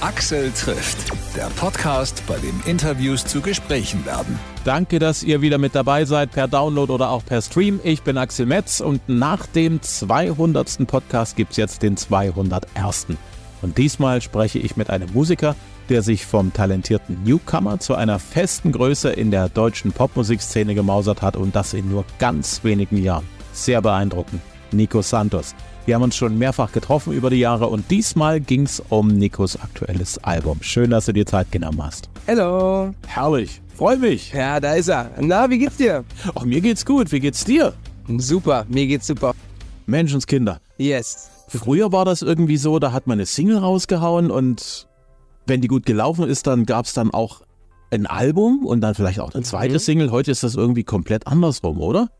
Axel trifft, der Podcast, bei dem Interviews zu Gesprächen werden. Danke, dass ihr wieder mit dabei seid, per Download oder auch per Stream. Ich bin Axel Metz und nach dem 200. Podcast gibt es jetzt den 201. Und diesmal spreche ich mit einem Musiker, der sich vom talentierten Newcomer zu einer festen Größe in der deutschen Popmusikszene gemausert hat und das in nur ganz wenigen Jahren. Sehr beeindruckend. Nico Santos. Wir haben uns schon mehrfach getroffen über die Jahre und diesmal ging es um Nikos aktuelles Album. Schön, dass du dir Zeit genommen hast. Hallo. Herrlich. Freu mich. Ja, da ist er. Na, wie geht's dir? Ach, mir geht's gut. Wie geht's dir? Super, mir geht's super. Menschenskinder. Yes. Früher war das irgendwie so, da hat man eine Single rausgehauen und wenn die gut gelaufen ist, dann gab es dann auch ein Album und dann vielleicht auch eine zweite mhm. Single. Heute ist das irgendwie komplett andersrum, oder?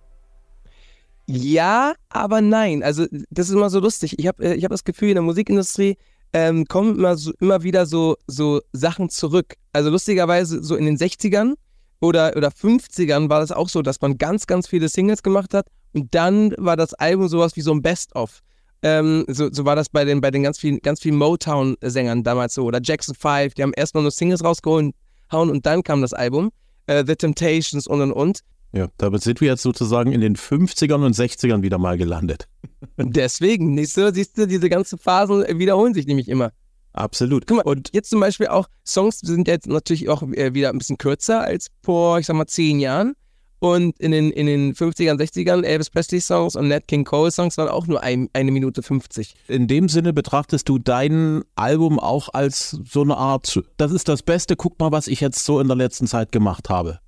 Ja, aber nein. Also das ist immer so lustig. Ich habe äh, ich hab das Gefühl, in der Musikindustrie ähm, kommen immer, so, immer wieder so, so Sachen zurück. Also lustigerweise so in den 60ern oder, oder 50ern war das auch so, dass man ganz, ganz viele Singles gemacht hat und dann war das Album sowas wie so ein Best-of. Ähm, so, so war das bei den, bei den ganz vielen, ganz vielen Motown-Sängern damals so. Oder Jackson 5, die haben erstmal nur Singles rausgehauen und dann kam das Album. Äh, The Temptations und und und. Ja, damit sind wir jetzt sozusagen in den 50ern und 60ern wieder mal gelandet. Deswegen, nicht so, siehst du, diese ganzen Phasen wiederholen sich nämlich immer. Absolut. Guck mal, und jetzt zum Beispiel auch, Songs sind jetzt natürlich auch äh, wieder ein bisschen kürzer als vor, ich sag mal, zehn Jahren. Und in den, in den 50ern, 60ern Elvis Presley Songs und Nat King Cole Songs waren auch nur ein, eine Minute 50. In dem Sinne betrachtest du dein Album auch als so eine Art, das ist das Beste, guck mal, was ich jetzt so in der letzten Zeit gemacht habe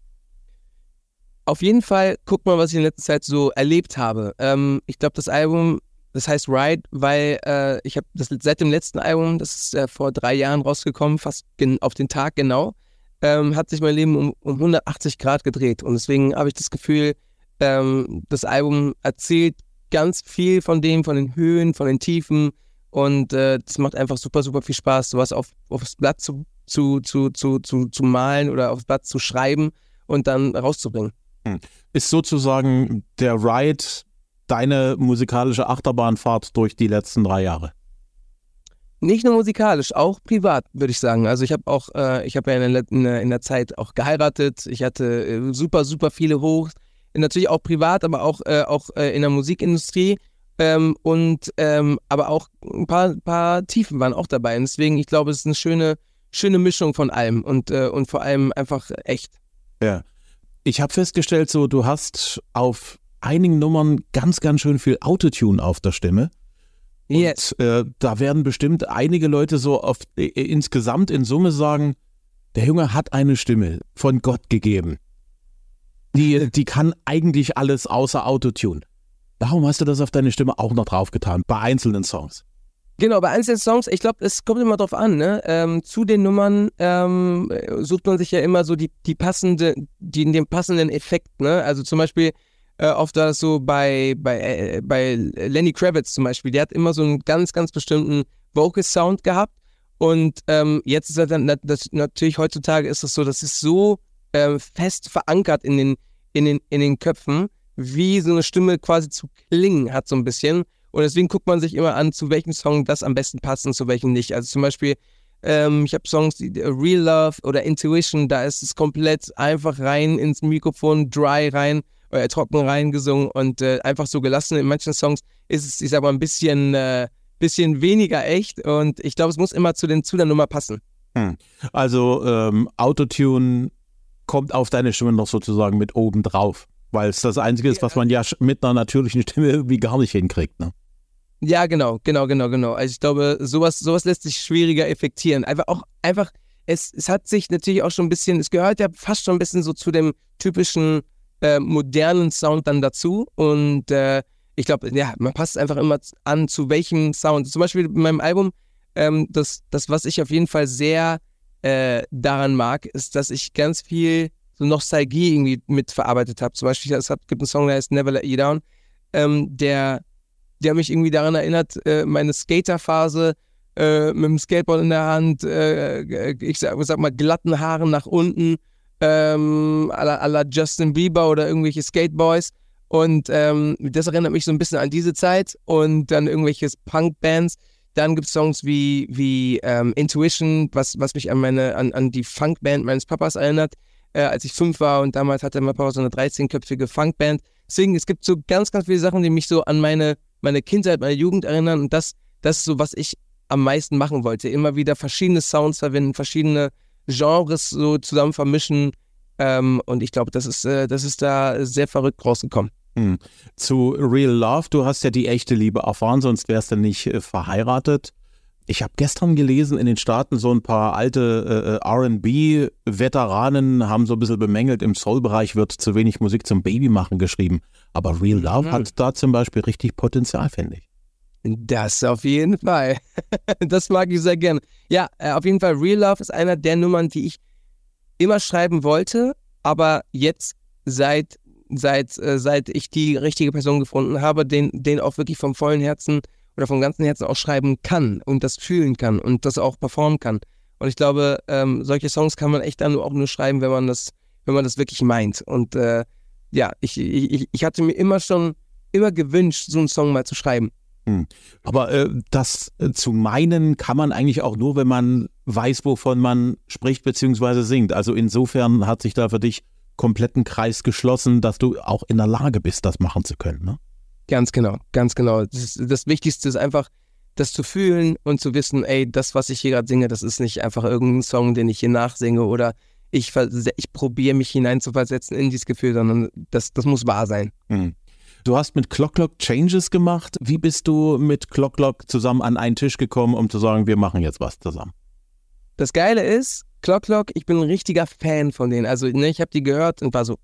auf jeden Fall guck mal, was ich in letzter Zeit so erlebt habe. Ähm, ich glaube, das Album, das heißt Ride, weil äh, ich habe das seit dem letzten Album, das ist äh, vor drei Jahren rausgekommen, fast auf den Tag genau, ähm, hat sich mein Leben um, um 180 Grad gedreht. Und deswegen habe ich das Gefühl, ähm, das Album erzählt ganz viel von dem, von den Höhen, von den Tiefen. Und äh, macht einfach super, super viel Spaß, sowas auf, aufs Blatt zu, zu, zu, zu, zu, zu malen oder aufs Blatt zu schreiben und dann rauszubringen. Hm. Ist sozusagen der Ride deine musikalische Achterbahnfahrt durch die letzten drei Jahre? Nicht nur musikalisch, auch privat, würde ich sagen. Also ich habe auch, äh, ich habe ja in der, in der, Zeit auch geheiratet. Ich hatte äh, super, super viele Hochs. Natürlich auch privat, aber auch, äh, auch äh, in der Musikindustrie. Ähm, und ähm, aber auch ein paar, paar Tiefen waren auch dabei. Und deswegen, ich glaube, es ist eine schöne, schöne Mischung von allem und, äh, und vor allem einfach echt. Ja. Ich habe festgestellt, so du hast auf einigen Nummern ganz, ganz schön viel Autotune auf der Stimme. Und yes. äh, da werden bestimmt einige Leute so auf, äh, insgesamt in Summe sagen, der Junge hat eine Stimme von Gott gegeben. Die, die kann eigentlich alles außer Autotune. Warum hast du das auf deine Stimme auch noch draufgetan, bei einzelnen Songs? Genau, bei einzelnen Songs, ich glaube, es kommt immer drauf an, ne? Ähm, zu den Nummern ähm, sucht man sich ja immer so die, die passende, die, den passenden Effekt, ne? Also zum Beispiel äh, oft das so bei, bei, äh, bei Lenny Kravitz zum Beispiel, der hat immer so einen ganz, ganz bestimmten Vocal-Sound gehabt. Und ähm, jetzt ist er dann das, natürlich heutzutage ist es so, das ist so äh, fest verankert in den, in, den, in den Köpfen, wie so eine Stimme quasi zu klingen hat, so ein bisschen. Und deswegen guckt man sich immer an, zu welchem Song das am besten passt und zu welchem nicht. Also zum Beispiel, ähm, ich habe Songs, die Real Love oder Intuition, da ist es komplett einfach rein ins Mikrofon, dry rein, oder äh, trocken rein gesungen und äh, einfach so gelassen. In manchen Songs ist es, ich sag mal, ein bisschen, äh, bisschen weniger echt und ich glaube, es muss immer zu, den, zu der Nummer passen. Hm. Also ähm, Autotune kommt auf deine Stimme noch sozusagen mit oben drauf, weil es das Einzige ist, was man ja mit einer natürlichen Stimme irgendwie gar nicht hinkriegt. Ne? Ja, genau, genau, genau, genau. Also ich glaube, sowas, sowas lässt sich schwieriger effektieren. Einfach auch, einfach, es, es hat sich natürlich auch schon ein bisschen, es gehört ja fast schon ein bisschen so zu dem typischen äh, modernen Sound dann dazu. Und äh, ich glaube, ja, man passt einfach immer an, zu welchem Sound. Zum Beispiel in meinem Album, ähm, das, das, was ich auf jeden Fall sehr äh, daran mag, ist, dass ich ganz viel so Nostalgie irgendwie mitverarbeitet habe. Zum Beispiel, es gibt einen Song, der heißt Never Let You Down, ähm, der der mich irgendwie daran erinnert, äh, meine Skaterphase äh, mit dem Skateboard in der Hand, äh, ich sag, sag, mal glatten Haaren nach unten, ähm, à, la, Justin Bieber oder irgendwelche Skateboys. Und ähm, das erinnert mich so ein bisschen an diese Zeit und dann irgendwelche Punk-Bands, Dann gibt es Songs wie, wie ähm, Intuition, was, was mich an meine, an, an die Funkband meines Papas erinnert, äh, als ich fünf war und damals hatte mein Papa so eine 13-köpfige Funkband. Deswegen, es gibt so ganz, ganz viele Sachen, die mich so an meine, meine Kindheit, meine Jugend erinnern und das, das ist so, was ich am meisten machen wollte. Immer wieder verschiedene Sounds verwenden, verschiedene Genres so zusammen vermischen. Ähm, und ich glaube, das ist, äh, das ist da sehr verrückt rausgekommen. Hm. Zu Real Love, du hast ja die echte Liebe erfahren, sonst wärst du nicht äh, verheiratet. Ich habe gestern gelesen, in den Staaten so ein paar alte äh, äh RB-Veteranen haben so ein bisschen bemängelt, im Soul-Bereich wird zu wenig Musik zum Babymachen geschrieben. Aber Real Love mhm. hat da zum Beispiel richtig Potenzial, finde ich. Das auf jeden Fall. das mag ich sehr gerne. Ja, äh, auf jeden Fall, Real Love ist einer der Nummern, die ich immer schreiben wollte, aber jetzt seit, seit, äh, seit ich die richtige Person gefunden habe, den, den auch wirklich vom vollen Herzen oder vom ganzen Herzen auch schreiben kann und das fühlen kann und das auch performen kann. Und ich glaube, ähm, solche Songs kann man echt dann auch nur schreiben, wenn man das, wenn man das wirklich meint. Und äh, ja, ich, ich, ich hatte mir immer schon immer gewünscht, so einen Song mal zu schreiben. Hm. Aber äh, das äh, zu meinen kann man eigentlich auch nur, wenn man weiß, wovon man spricht bzw. singt. Also insofern hat sich da für dich kompletten Kreis geschlossen, dass du auch in der Lage bist, das machen zu können. Ne? Ganz genau, ganz genau. Das, das, Wichtigste ist einfach, das zu fühlen und zu wissen, ey, das, was ich hier gerade singe, das ist nicht einfach irgendein Song, den ich hier nachsinge oder ich, ich probiere mich hineinzuversetzen in dieses Gefühl, sondern das, das muss wahr sein. Mhm. Du hast mit Clock Clock Changes gemacht. Wie bist du mit Clock Clock zusammen an einen Tisch gekommen, um zu sagen, wir machen jetzt was zusammen? Das Geile ist, Clock Clock, ich bin ein richtiger Fan von denen. Also, ne, ich habe die gehört und war so,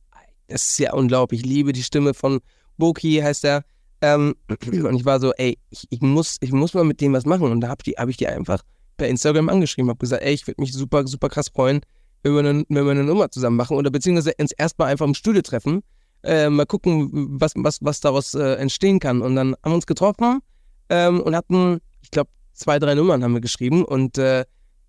das ist ja unglaublich. Ich liebe die Stimme von Boki, heißt er. Ähm, und ich war so, ey, ich, ich, muss, ich muss mal mit dem was machen. Und da habe hab ich die einfach per Instagram angeschrieben, habe gesagt, ey, ich würde mich super, super krass freuen, wenn wir, eine, wenn wir eine Nummer zusammen machen oder beziehungsweise uns erstmal einfach im Studio treffen äh, mal gucken, was, was, was daraus äh, entstehen kann. Und dann haben wir uns getroffen ähm, und hatten, ich glaube, zwei, drei Nummern haben wir geschrieben und, äh,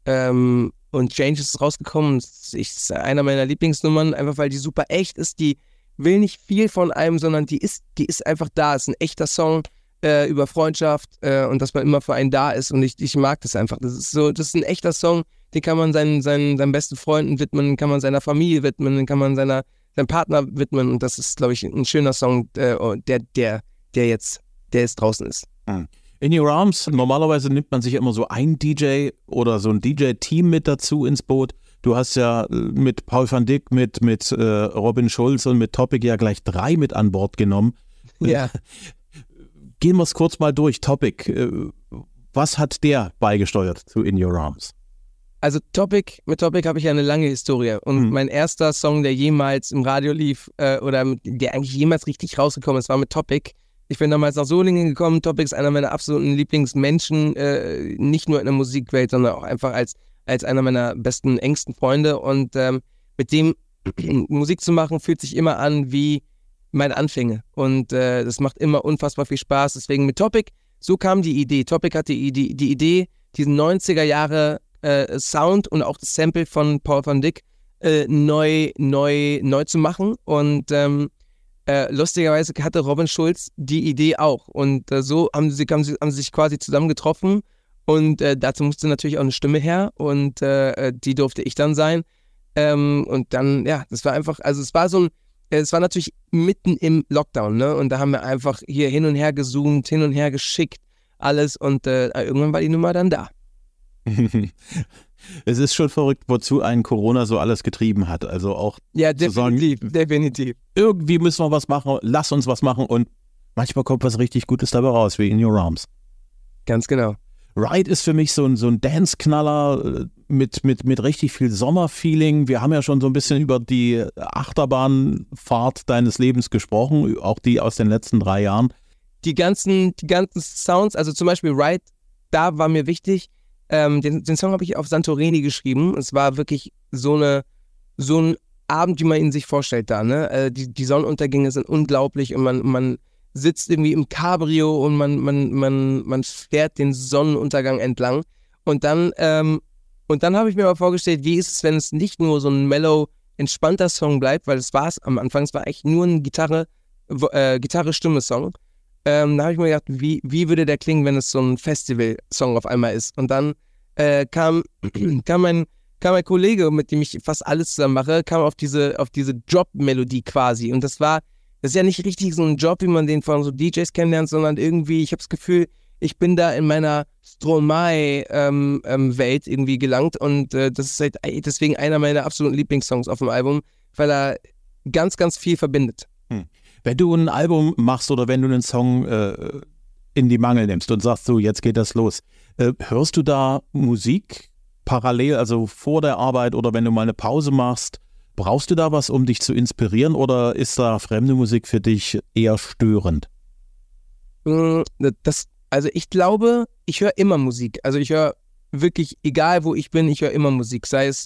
ähm, und Change ist rausgekommen. Das ist einer meiner Lieblingsnummern, einfach weil die super echt ist. Die will nicht viel von einem, sondern die ist, die ist einfach da. Es ist ein echter Song äh, über Freundschaft äh, und dass man immer für einen da ist. Und ich, ich mag das einfach. Das ist so, das ist ein echter Song, den kann man seinen, seinen, seinen besten Freunden widmen, den kann man seiner Familie widmen, den kann man seiner seinem Partner widmen. Und das ist, glaube ich, ein schöner Song, äh, der, der, der jetzt, der jetzt draußen ist. Mhm. In Your Arms, normalerweise nimmt man sich immer so ein DJ oder so ein DJ-Team mit dazu ins Boot. Du hast ja äh, mit Paul van Dyck, mit, mit äh, Robin Schulz und mit Topic ja gleich drei mit an Bord genommen. Ja. Gehen wir es kurz mal durch. Topic, äh, was hat der beigesteuert zu In Your Arms? also Topic, mit Topic habe ich ja eine lange Historie. Und mhm. mein erster Song, der jemals im Radio lief, äh, oder der eigentlich jemals richtig rausgekommen ist, war mit Topic. Ich bin damals nach Solingen gekommen. Topic ist einer meiner absoluten Lieblingsmenschen, äh, nicht nur in der Musikwelt, sondern auch einfach als, als einer meiner besten, engsten Freunde. Und ähm, mit dem Musik zu machen, fühlt sich immer an wie meine Anfänge. Und äh, das macht immer unfassbar viel Spaß. Deswegen mit Topic, so kam die Idee. Topic hatte die, die, die Idee, diesen 90er Jahre äh, Sound und auch das Sample von Paul van Dyck äh, neu, neu, neu zu machen. Und ähm, äh, lustigerweise hatte Robin Schulz die Idee auch. Und äh, so haben sie, haben, sie, haben sie sich quasi zusammen getroffen. Und äh, dazu musste natürlich auch eine Stimme her. Und äh, die durfte ich dann sein. Ähm, und dann, ja, das war einfach, also es war so ein, es war natürlich mitten im Lockdown, ne? Und da haben wir einfach hier hin und her gezoomt, hin und her geschickt, alles. Und irgendwann war die Nummer dann da. es ist schon verrückt, wozu ein Corona so alles getrieben hat. Also auch ja, definitiv, sagen, definitiv. Irgendwie müssen wir was machen, lass uns was machen und manchmal kommt was richtig Gutes dabei raus, wie in Your Arms. Ganz genau. Ride ist für mich so ein, so ein Dance-Knaller äh, mit, mit, mit richtig viel Sommerfeeling. Wir haben ja schon so ein bisschen über die Achterbahnfahrt deines Lebens gesprochen, auch die aus den letzten drei Jahren. Die ganzen, die ganzen Sounds, also zum Beispiel Ride, da war mir wichtig, ähm, den, den Song habe ich auf Santorini geschrieben. Es war wirklich so eine, so ein Abend, wie man ihn sich vorstellt da. Ne? Äh, die, die Sonnenuntergänge sind unglaublich und man, man sitzt irgendwie im Cabrio und man, man, man, man fährt den Sonnenuntergang entlang. Und dann, ähm, und dann habe ich mir mal vorgestellt, wie ist es, wenn es nicht nur so ein mellow, entspannter Song bleibt, weil es war es am Anfang, es war echt nur ein Gitarre, äh, Gitarre-Stimme-Song. Ähm, da habe ich mir gedacht, wie, wie würde der klingen, wenn es so ein Festival-Song auf einmal ist? Und dann äh, kam, kam, mein, kam mein Kollege, mit dem ich fast alles zusammen mache, kam auf diese, auf diese Job-Melodie quasi. Und das war, das ist ja nicht richtig so ein Job, wie man den von so DJs kennenlernt, sondern irgendwie, ich habe das Gefühl, ich bin da in meiner Stromae-Welt ähm, ähm, irgendwie gelangt und äh, das ist halt deswegen einer meiner absoluten Lieblingssongs auf dem Album, weil er ganz, ganz viel verbindet. Hm. Wenn du ein Album machst oder wenn du einen Song äh, in die Mangel nimmst und sagst, so, jetzt geht das los, äh, hörst du da Musik parallel, also vor der Arbeit oder wenn du mal eine Pause machst? Brauchst du da was, um dich zu inspirieren oder ist da fremde Musik für dich eher störend? Hm, das, also ich glaube, ich höre immer Musik. Also ich höre wirklich, egal wo ich bin, ich höre immer Musik. Sei es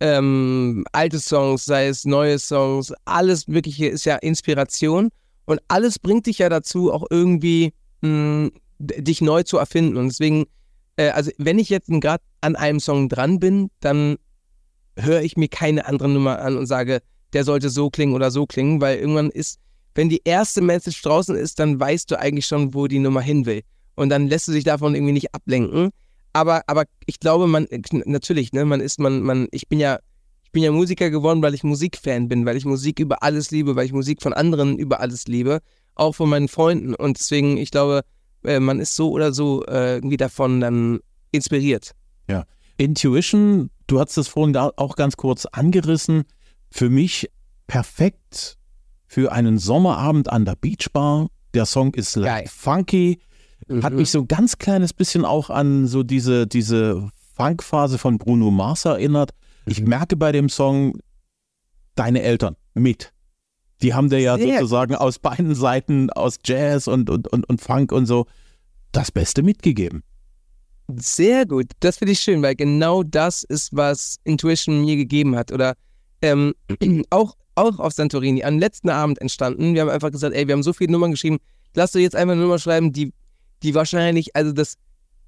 ähm, alte Songs, sei es neue Songs, alles Wirkliche ist ja Inspiration und alles bringt dich ja dazu, auch irgendwie mh, hm, dich neu zu erfinden. Und deswegen, äh, also wenn ich jetzt gerade an einem Song dran bin, dann höre ich mir keine andere Nummer an und sage, der sollte so klingen oder so klingen, weil irgendwann ist, wenn die erste Message draußen ist, dann weißt du eigentlich schon, wo die Nummer hin will. Und dann lässt du sich davon irgendwie nicht ablenken aber, aber ich glaube, man, natürlich, ne, man ist, man, man, ich bin ja, ich bin ja Musiker geworden, weil ich Musikfan bin, weil ich Musik über alles liebe, weil ich Musik von anderen über alles liebe, auch von meinen Freunden. Und deswegen, ich glaube, äh, man ist so oder so äh, irgendwie davon dann inspiriert. Ja. Intuition, du hast das vorhin auch ganz kurz angerissen. Für mich perfekt für einen Sommerabend an der Beachbar. Der Song ist Geil. funky, Mhm. Hat mich so ein ganz kleines bisschen auch an so diese, diese Funkphase von Bruno Mars erinnert. Mhm. Ich merke bei dem Song deine Eltern mit. Die haben dir ja Sehr. sozusagen aus beiden Seiten, aus Jazz und, und, und, und Funk und so, das Beste mitgegeben. Sehr gut. Das finde ich schön, weil genau das ist, was Intuition mir gegeben hat. Oder ähm, auch, auch auf Santorini, am letzten Abend entstanden. Wir haben einfach gesagt, ey, wir haben so viele Nummern geschrieben, lass doch jetzt einfach eine Nummer schreiben, die die wahrscheinlich, also das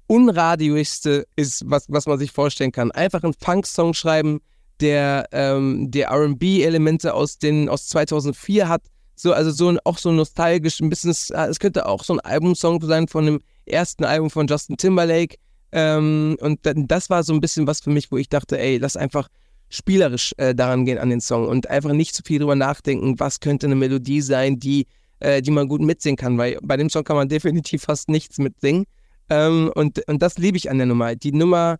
unradioigste ist, was, was man sich vorstellen kann. Einfach einen Funk-Song schreiben, der, ähm, der RB-Elemente aus, aus 2004 hat. So, also so ein, auch so nostalgisch, ein bisschen, es könnte auch so ein Albumsong sein von dem ersten Album von Justin Timberlake. Ähm, und das war so ein bisschen was für mich, wo ich dachte, ey, lass einfach spielerisch äh, daran gehen an den Song und einfach nicht zu viel drüber nachdenken, was könnte eine Melodie sein, die äh, die man gut mitsingen kann, weil bei dem Song kann man definitiv fast nichts mitsingen. Ähm, und, und das liebe ich an der Nummer. Die Nummer,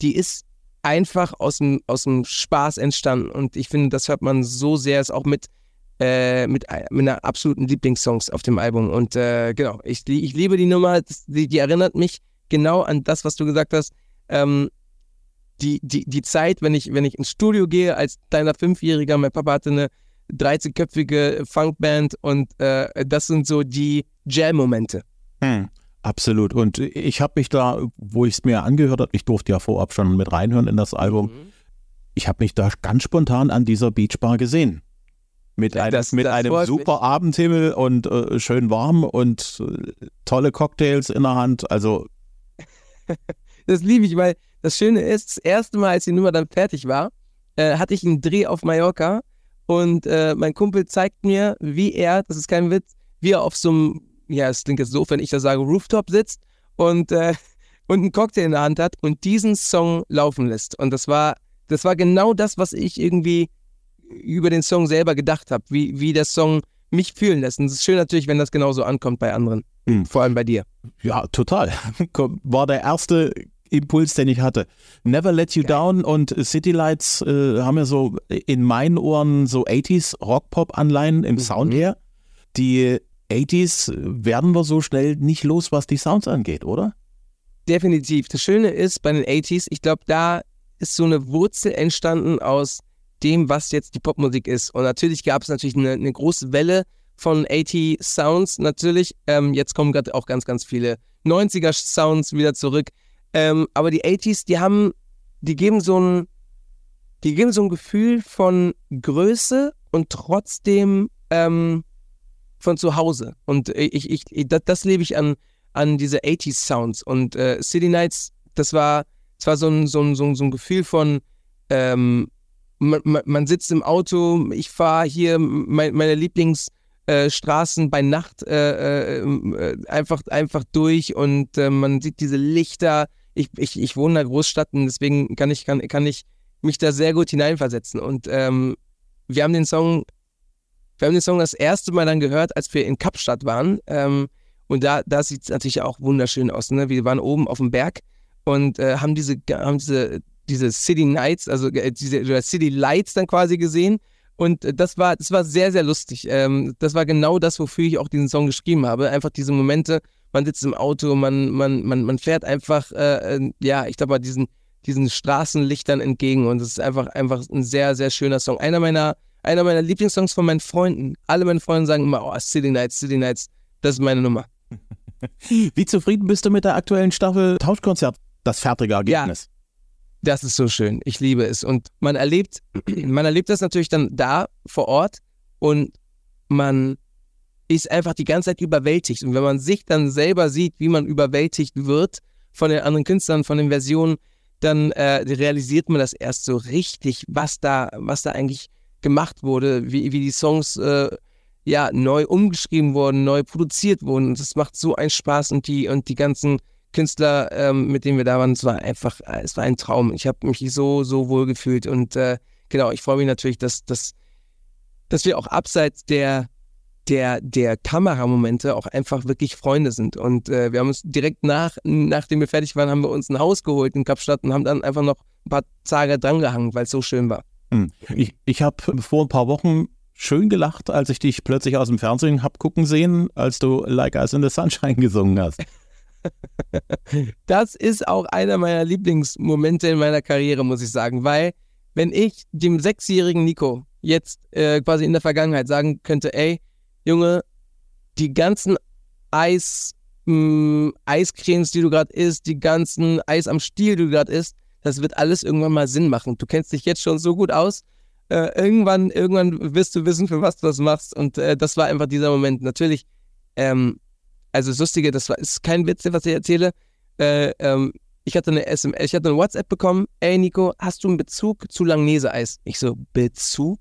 die ist einfach aus dem, aus dem Spaß entstanden und ich finde, das hört man so sehr, ist auch mit, äh, mit, mit einer absoluten Lieblingssongs auf dem Album. Und äh, genau, ich, ich liebe die Nummer, die, die erinnert mich genau an das, was du gesagt hast. Ähm, die, die, die Zeit, wenn ich, wenn ich ins Studio gehe als kleiner Fünfjähriger, mein Papa hatte eine 13-köpfige Funkband und äh, das sind so die Jam-Momente. Hm, absolut. Und ich habe mich da, wo ich es mir angehört habe, ich durfte ja vorab schon mit reinhören in das Album, mhm. ich habe mich da ganz spontan an dieser Beachbar gesehen. Mit, ein, das, mit das einem super mich. Abendhimmel und äh, schön warm und äh, tolle Cocktails in der Hand. Also. das liebe ich, weil das Schöne ist, das erste Mal, als die Nummer dann fertig war, äh, hatte ich einen Dreh auf Mallorca und äh, mein Kumpel zeigt mir, wie er, das ist kein Witz, wie er auf so einem, ja, es klingt jetzt so, wenn ich das sage, Rooftop sitzt und, äh, und einen Cocktail in der Hand hat und diesen Song laufen lässt. Und das war, das war genau das, was ich irgendwie über den Song selber gedacht habe, wie, wie der Song mich fühlen lässt. Und es ist schön natürlich, wenn das genauso ankommt bei anderen. Mhm. Vor allem bei dir. Ja, total. War der erste Impuls, den ich hatte. Never Let You. Down und City Lights äh, haben ja so in meinen Ohren so 80s Rock-Pop-Anleihen im mhm. Sound her. Die 80s werden wir so schnell nicht los, was die Sounds angeht, oder? Definitiv. Das Schöne ist bei den 80s, ich glaube, da ist so eine Wurzel entstanden aus dem, was jetzt die Popmusik ist. Und natürlich gab es natürlich eine, eine, große Welle von 80 Sounds, natürlich. Ähm, jetzt kommen gerade auch ganz, ganz viele 90er Sounds wieder zurück. Ähm, aber die 80s, die haben, die geben so ein, die geben so ein Gefühl von Größe und trotzdem ähm, von zu Hause. Und ich, ich, ich das, das lebe ich an, an diese 80s Sounds. Und äh, City Nights, das war, das war so ein, so ein, so ein, so ein Gefühl von, ähm, man, man, sitzt im Auto, ich fahre hier, mein, meine Lieblings- äh, bei Nacht äh, äh, einfach, einfach durch und äh, man sieht diese Lichter. Ich, ich, ich wohne in einer Großstadt und deswegen kann ich, kann, kann ich mich da sehr gut hineinversetzen. Und ähm, wir haben den Song, wir haben den Song das erste Mal dann gehört, als wir in Kapstadt waren. Ähm, und da, da sieht es natürlich auch wunderschön aus. Ne? Wir waren oben auf dem Berg und äh, haben diese, haben diese, diese City Nights, also äh, diese City Lights dann quasi gesehen. Und äh, das war, das war sehr, sehr lustig. Ähm, das war genau das, wofür ich auch diesen Song geschrieben habe. Einfach diese Momente, man sitzt im Auto, man, man, man, man fährt einfach, äh, äh ja, ich glaube mal, diesen, diesen Straßenlichtern entgegen. Und es ist einfach, einfach ein sehr, sehr schöner Song. Einer meiner, einer meiner Lieblingssongs von meinen Freunden. Alle meine Freunde sagen immer, oh, City Nights, City Nights, das ist meine Nummer. Wie zufrieden bist du mit der aktuellen Staffel Tauschkonzert? Das fertige Ergebnis. Ja. Das ist so schön. Ich liebe es. Und man erlebt, man erlebt das natürlich dann da vor Ort und man ist einfach die ganze Zeit überwältigt. Und wenn man sich dann selber sieht, wie man überwältigt wird von den anderen Künstlern, von den Versionen, dann äh, realisiert man das erst so richtig, was da, was da eigentlich gemacht wurde, wie, wie die Songs äh, ja neu umgeschrieben wurden, neu produziert wurden. Und es macht so einen Spaß und die und die ganzen Künstler, ähm, mit denen wir da waren, es war einfach, äh, es war ein Traum. Ich habe mich so, so wohl gefühlt und äh, genau, ich freue mich natürlich, dass, dass, dass wir auch abseits der, der, der Kameramomente auch einfach wirklich Freunde sind. Und äh, wir haben uns direkt nach, nachdem wir fertig waren, haben wir uns ein Haus geholt in Kapstadt und haben dann einfach noch ein paar Tage drangehangen, weil es so schön war. Hm. Ich, ich habe vor ein paar Wochen schön gelacht, als ich dich plötzlich aus dem Fernsehen habe gucken sehen, als du Like Ice in the Sunshine gesungen hast. das ist auch einer meiner Lieblingsmomente in meiner Karriere, muss ich sagen, weil wenn ich dem sechsjährigen Nico jetzt äh, quasi in der Vergangenheit sagen könnte, ey, Junge, die ganzen Eis, mh, hm, Eiscremes, die du gerade isst, die ganzen Eis am Stiel, die du gerade isst, das wird alles irgendwann mal Sinn machen. Du kennst dich jetzt schon so gut aus. Äh, irgendwann, irgendwann wirst du wissen, für was du das machst. Und äh, das war einfach dieser Moment. Natürlich ähm, also das Lustige, das war, ist kein Witz, was ich erzähle. Äh, ähm, ich hatte eine SMS, ich hatte eine WhatsApp bekommen. Ey Nico, hast du einen Bezug zu Langnese-Eis? Ich so, Bezug?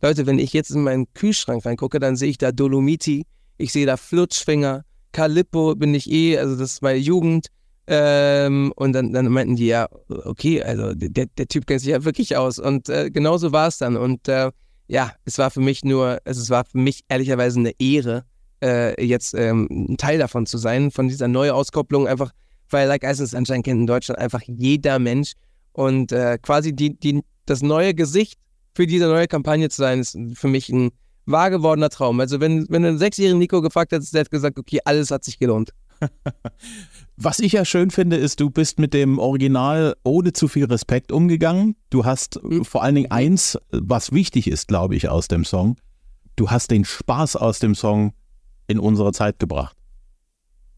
Leute, wenn ich jetzt in meinen Kühlschrank reingucke, dann sehe ich da Dolomiti, ich sehe da Flutschfinger, Calippo bin ich eh, also das ist meine Jugend. Ähm, und dann, dann meinten die ja, okay, also der, der Typ kennt sich ja wirklich aus. Und äh, genauso war es dann. Und äh, ja, es war für mich nur, also es war für mich ehrlicherweise eine Ehre, äh, jetzt ähm, ein Teil davon zu sein, von dieser Neuauskopplung, einfach weil Like Ice Sunshine kennt in Deutschland einfach jeder Mensch und äh, quasi die, die, das neue Gesicht für diese neue Kampagne zu sein, ist für mich ein wahr gewordener Traum. Also wenn, wenn du einen sechsjährigen Nico gefragt hättest, der hat gesagt, okay, alles hat sich gelohnt. Was ich ja schön finde, ist, du bist mit dem Original ohne zu viel Respekt umgegangen. Du hast mhm. vor allen Dingen eins, was wichtig ist, glaube ich, aus dem Song. Du hast den Spaß aus dem Song in unsere Zeit gebracht.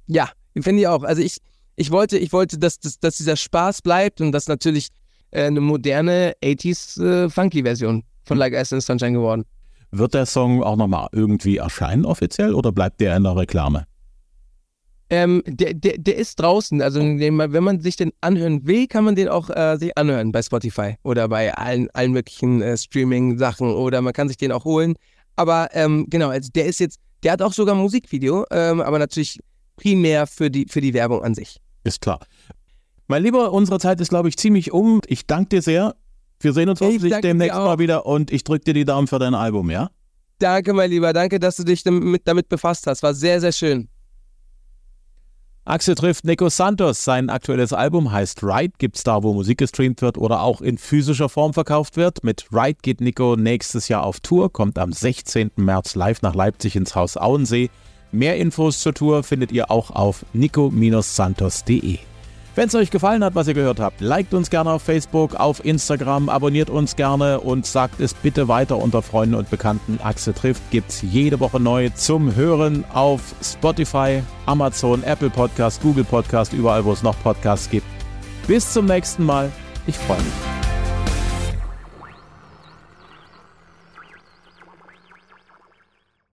Ja, finde ich auch. Also ich, ich wollte, ich wollte, dass, dass, dass dieser Spaß bleibt und das natürlich äh, eine moderne 80s äh, Funky-Version von Like Ice and Sunshine geworden. Wird der Song auch nochmal irgendwie erscheinen offiziell oder bleibt der in der Reklame? Ähm, der, der, der ist draußen. Also wenn man sich den anhören will, kann man den auch äh, sich anhören bei Spotify oder bei allen, allen möglichen äh, Streaming-Sachen oder man kann sich den auch holen. Aber ähm, genau, also der ist jetzt der hat auch sogar ein Musikvideo, ähm, aber natürlich primär für die, für die Werbung an sich. Ist klar. Mein Lieber, unsere Zeit ist, glaube ich, ziemlich um. Ich danke dir sehr. Wir sehen uns hoffentlich demnächst mal wieder und ich drücke dir die Daumen für dein Album, ja? Danke, mein Lieber. Danke, dass du dich damit, damit befasst hast. War sehr, sehr schön. Axel trifft Nico Santos. Sein aktuelles Album heißt Ride, gibt's da, wo Musik gestreamt wird oder auch in physischer Form verkauft wird. Mit Ride geht Nico nächstes Jahr auf Tour, kommt am 16. März live nach Leipzig ins Haus Auensee. Mehr Infos zur Tour findet ihr auch auf nico-santos.de. Wenn es euch gefallen hat, was ihr gehört habt, liked uns gerne auf Facebook, auf Instagram, abonniert uns gerne und sagt es bitte weiter unter Freunden und Bekannten. Axel trifft gibt's jede Woche neu zum Hören auf Spotify, Amazon, Apple Podcast, Google Podcast, überall wo es noch Podcasts gibt. Bis zum nächsten Mal. Ich freue mich.